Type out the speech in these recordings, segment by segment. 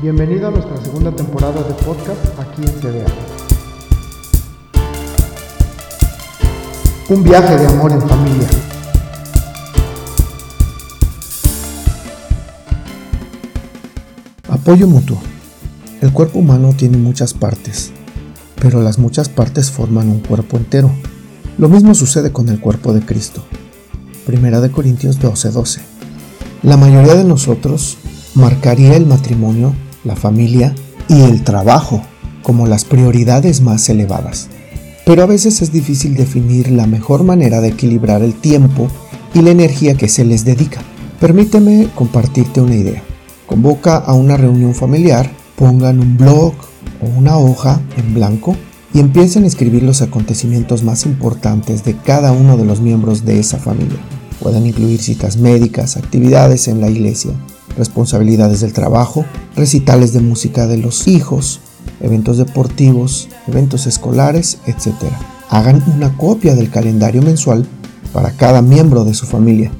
Bienvenido a nuestra segunda temporada de podcast aquí en CDA. Un viaje de amor en familia. Apoyo mutuo. El cuerpo humano tiene muchas partes, pero las muchas partes forman un cuerpo entero. Lo mismo sucede con el cuerpo de Cristo. Primera de Corintios 12:12. La mayoría de nosotros marcaría el matrimonio, la familia y el trabajo como las prioridades más elevadas. Pero a veces es difícil definir la mejor manera de equilibrar el tiempo y la energía que se les dedica. Permíteme compartirte una idea. Convoca a una reunión familiar, pongan un blog o una hoja en blanco y empiecen a escribir los acontecimientos más importantes de cada uno de los miembros de esa familia. Pueden incluir citas médicas, actividades en la iglesia, responsabilidades del trabajo, recitales de música de los hijos, eventos deportivos, eventos escolares, etc. Hagan una copia del calendario mensual para cada miembro de su familia.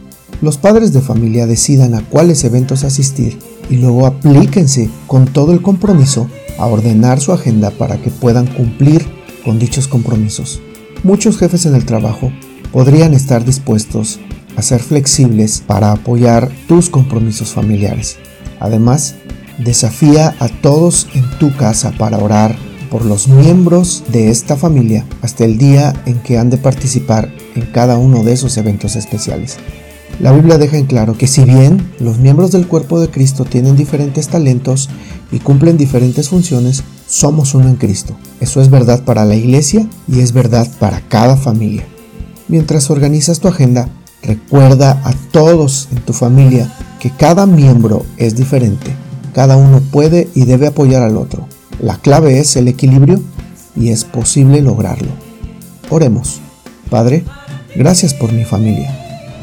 Los padres de familia decidan a cuáles eventos asistir y luego aplíquense con todo el compromiso a ordenar su agenda para que puedan cumplir con dichos compromisos. Muchos jefes en el trabajo podrían estar dispuestos a ser flexibles para apoyar tus compromisos familiares. Además, desafía a todos en tu casa para orar por los miembros de esta familia hasta el día en que han de participar en cada uno de esos eventos especiales. La Biblia deja en claro que si bien los miembros del cuerpo de Cristo tienen diferentes talentos y cumplen diferentes funciones, somos uno en Cristo. Eso es verdad para la iglesia y es verdad para cada familia. Mientras organizas tu agenda, Recuerda a todos en tu familia que cada miembro es diferente. Cada uno puede y debe apoyar al otro. La clave es el equilibrio y es posible lograrlo. Oremos. Padre, gracias por mi familia.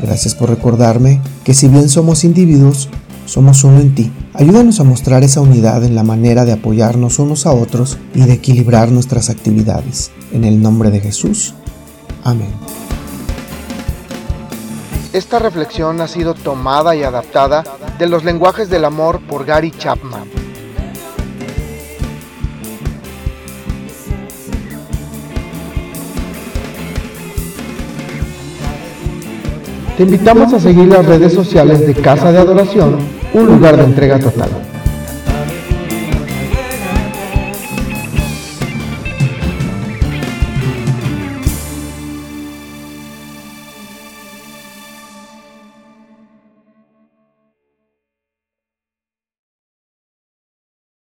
Gracias por recordarme que si bien somos individuos, somos uno en ti. Ayúdanos a mostrar esa unidad en la manera de apoyarnos unos a otros y de equilibrar nuestras actividades. En el nombre de Jesús. Amén. Esta reflexión ha sido tomada y adaptada de los lenguajes del amor por Gary Chapman. Te invitamos a seguir las redes sociales de Casa de Adoración, un lugar de entrega total.